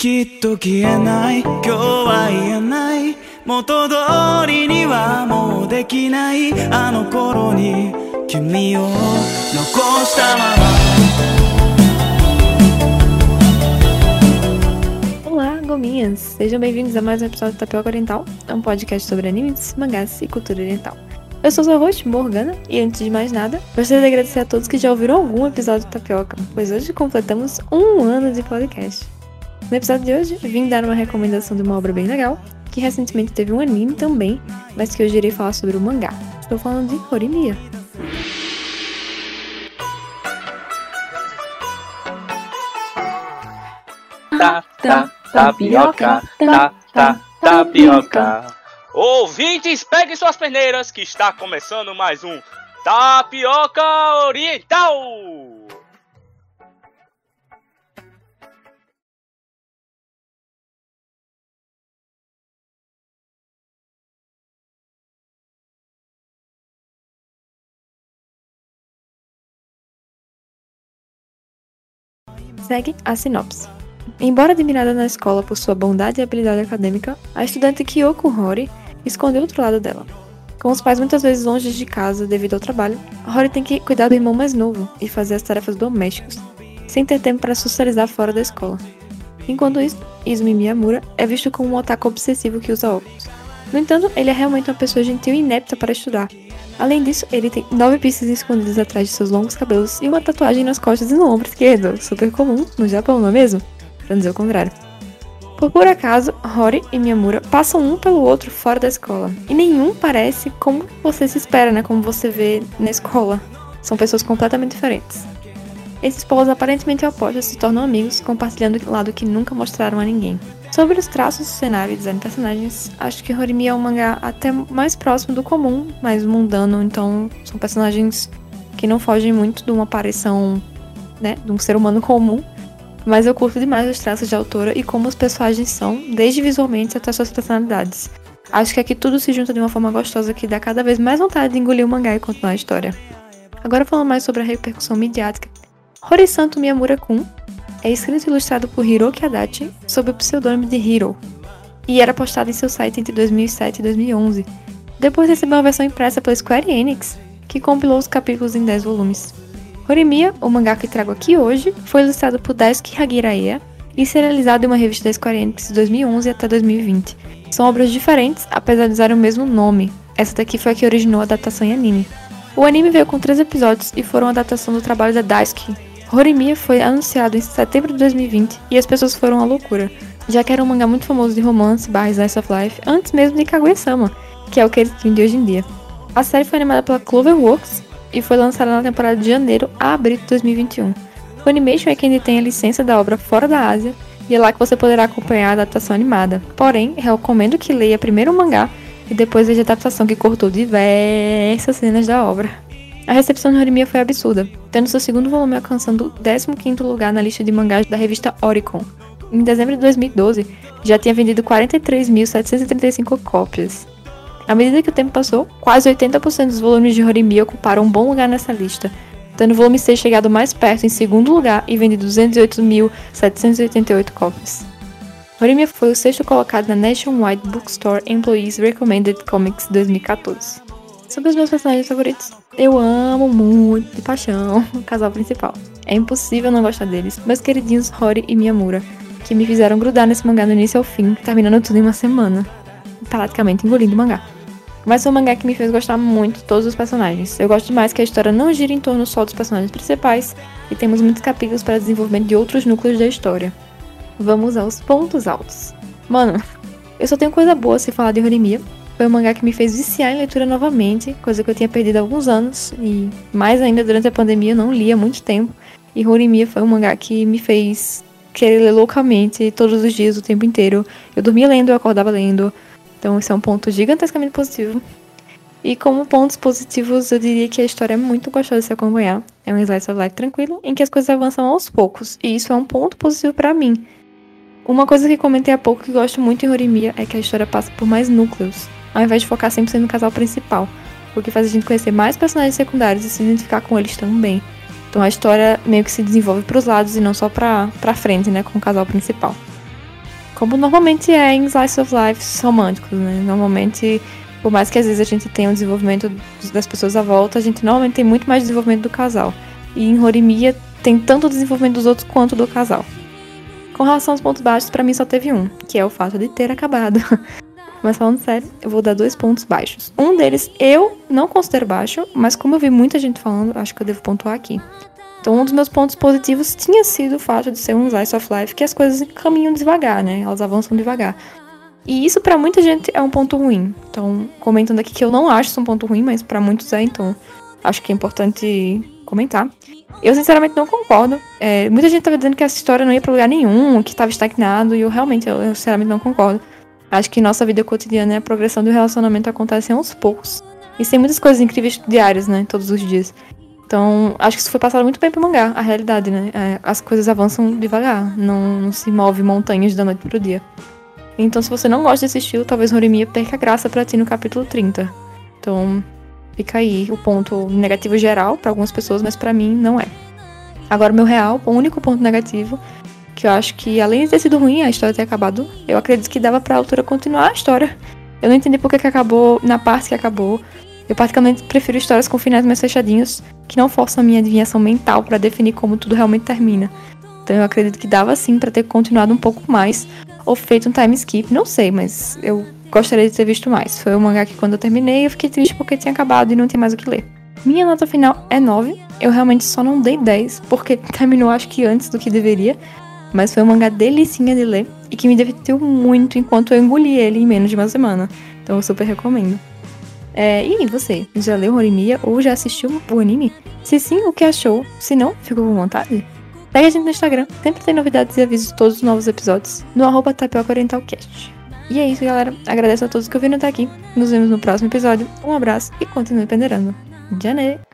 きっと消えない今日は言えない元通りにはもうできないあの頃に君を残したまま Olá, gominhas! Sejam bem-vindos a mais um episódio do Tapioca Oriental, um podcast sobre animes, mangás e cultura oriental. Eu sou sua host, Morgana, e antes de mais nada, gostaria de agradecer a todos que já ouviram algum episódio do Tapioca, pois hoje completamos um ano de podcast. No episódio de hoje, vim dar uma recomendação de uma obra bem legal, que recentemente teve um anime também, mas que hoje irei falar sobre o mangá. Estou falando de Horimiya. tá, tá, tapioca, tá, tá, tapioca. Ouvintes, peguem suas peneiras que está começando mais um Tapioca Oriental. Segue a sinopse. Embora admirada na escola por sua bondade e habilidade acadêmica, a estudante Kyoko Hori esconde outro lado dela. Com os pais muitas vezes longe de casa devido ao trabalho, Hori tem que cuidar do irmão mais novo e fazer as tarefas domésticas, sem ter tempo para socializar fora da escola. Enquanto isso, Izumi Miyamura é visto como um otaku obsessivo que usa óculos. No entanto, ele é realmente uma pessoa gentil e inepta para estudar. Além disso, ele tem nove pistas escondidas atrás de seus longos cabelos e uma tatuagem nas costas e no ombro esquerdo, super comum no Japão, não é mesmo? Pra não dizer o contrário. Por puro acaso, Hori e Miyamura passam um pelo outro fora da escola. E nenhum parece como você se espera, né? Como você vê na escola. São pessoas completamente diferentes. Esses polos aparentemente opostos se tornam amigos, compartilhando o lado que nunca mostraram a ninguém. Sobre os traços, cenário e design de personagens, acho que Horimi é um mangá até mais próximo do comum, mais mundano, então são personagens que não fogem muito de uma aparição, né, de um ser humano comum, mas eu curto demais os traços de autora e como os personagens são, desde visualmente até suas personalidades. Acho que aqui tudo se junta de uma forma gostosa que dá cada vez mais vontade de engolir o mangá e continuar a história. Agora falando mais sobre a repercussão midiática. Horisanto Miyamura-kun é escrito e ilustrado por Hiroki Adachi sob o pseudônimo de Hiro, e era postado em seu site entre 2007 e 2011. Depois recebeu uma versão impressa pela Square Enix, que compilou os capítulos em 10 volumes. Horimiya, o mangá que trago aqui hoje, foi ilustrado por Daisuke Hagiraya e serializado em uma revista da Square Enix de 2011 até 2020. São obras diferentes, apesar de usar o mesmo nome. Essa daqui foi a que originou a adaptação em anime. O anime veio com três episódios e foram a adaptação do trabalho da Daisuke. Horimiya foi anunciado em setembro de 2020 e as pessoas foram à loucura, já que era um mangá muito famoso de romance barra slice of life antes mesmo de Kaguya-sama, que é o que ele tem de hoje em dia. A série foi animada pela Cloverworks e foi lançada na temporada de janeiro a abril de 2021. O Animation é quem detém a licença da obra fora da Ásia e é lá que você poderá acompanhar a adaptação animada. Porém, recomendo que leia primeiro o mangá e depois veja a adaptação que cortou diversas cenas da obra. A recepção de Horimiya foi absurda, tendo seu segundo volume alcançando o 15º lugar na lista de mangás da revista Oricon. Em dezembro de 2012, já tinha vendido 43.735 cópias. À medida que o tempo passou, quase 80% dos volumes de Horimiya ocuparam um bom lugar nessa lista, tendo o volume C chegado mais perto em segundo lugar e vendido 208.788 cópias. Horimiya foi o sexto colocado na Nationwide Bookstore Employees Recommended Comics 2014. Sobre os meus personagens favoritos, eu amo muito, de paixão, o casal principal. É impossível não gostar deles, meus queridinhos Hori e Miyamura, que me fizeram grudar nesse mangá do início ao fim, terminando tudo em uma semana. Praticamente engolindo o mangá. Mas foi um mangá que me fez gostar muito de todos os personagens. Eu gosto demais que a história não gira em torno só dos personagens principais e temos muitos capítulos para desenvolvimento de outros núcleos da história. Vamos aos pontos altos. Mano, eu só tenho coisa boa se falar de Horimiya. Foi um mangá que me fez viciar em leitura novamente, coisa que eu tinha perdido há alguns anos e mais ainda durante a pandemia eu não li há muito tempo. E Horimiya foi um mangá que me fez querer ler loucamente todos os dias, o tempo inteiro. Eu dormia lendo, eu acordava lendo. Então, esse é um ponto gigantescamente positivo. E como pontos positivos, eu diria que a história é muito gostosa de se acompanhar. É um slice of life tranquilo, em que as coisas avançam aos poucos. E isso é um ponto positivo para mim. Uma coisa que comentei há pouco que gosto muito em Horimiya é que a história passa por mais núcleos, ao invés de focar sempre no casal principal, o que faz a gente conhecer mais personagens secundários e se identificar com eles também. Então a história meio que se desenvolve para os lados e não só para pra frente, né, com o casal principal. Como normalmente é em Slice of Life românticos, né? Normalmente, por mais que às vezes a gente tenha um desenvolvimento das pessoas à volta, a gente normalmente tem muito mais desenvolvimento do casal. E em Horimiya tem tanto o desenvolvimento dos outros quanto do casal. Com relação aos pontos baixos, para mim só teve um, que é o fato de ter acabado. Mas falando sério, eu vou dar dois pontos baixos. Um deles eu não considero baixo, mas como eu vi muita gente falando, acho que eu devo pontuar aqui. Então, um dos meus pontos positivos tinha sido o fato de ser um slice of life que as coisas caminham devagar, né? Elas avançam devagar. E isso para muita gente é um ponto ruim. Então, comentando aqui que eu não acho isso um ponto ruim, mas para muitos é, então acho que é importante comentar. Eu sinceramente não concordo. É, muita gente tava dizendo que essa história não ia pra lugar nenhum, que estava estagnado, e eu realmente, eu, eu sinceramente não concordo. Acho que nossa vida cotidiana a progressão do relacionamento acontecem aos poucos. E tem muitas coisas incríveis diárias, né? Todos os dias. Então, acho que isso foi passado muito bem pro mangá, a realidade, né? É, as coisas avançam devagar, não, não, se move montanhas da noite pro dia. Então, se você não gosta desse estilo, talvez Horimiya perca graça pra ti no capítulo 30. Então, fica aí o ponto negativo geral para algumas pessoas, mas para mim não é. Agora, meu real, o único ponto negativo que eu acho que, além de ter sido ruim a história ter acabado, eu acredito que dava pra autora continuar a história. Eu não entendi por que acabou na parte que acabou. Eu praticamente prefiro histórias com finais mais fechadinhos, que não forçam a minha adivinhação mental para definir como tudo realmente termina. Então eu acredito que dava sim para ter continuado um pouco mais, ou feito um time skip, não sei, mas eu gostaria de ter visto mais. Foi um mangá que quando eu terminei eu fiquei triste porque tinha acabado e não tinha mais o que ler. Minha nota final é 9. Eu realmente só não dei 10, porque terminou acho que antes do que deveria. Mas foi um mangá delicinha de ler e que me divertiu muito enquanto eu engoli ele em menos de uma semana. Então eu super recomendo. É, e você, já leu Horimiya ou já assistiu o anime? Se sim, o que achou? Se não, ficou com vontade? Segue a gente no Instagram, sempre tem novidades e avisos de todos os novos episódios, no arroba tapiocaorientalcast. E é isso, galera. Agradeço a todos que ouviram até aqui. Nos vemos no próximo episódio. Um abraço e continue penderando. Janê!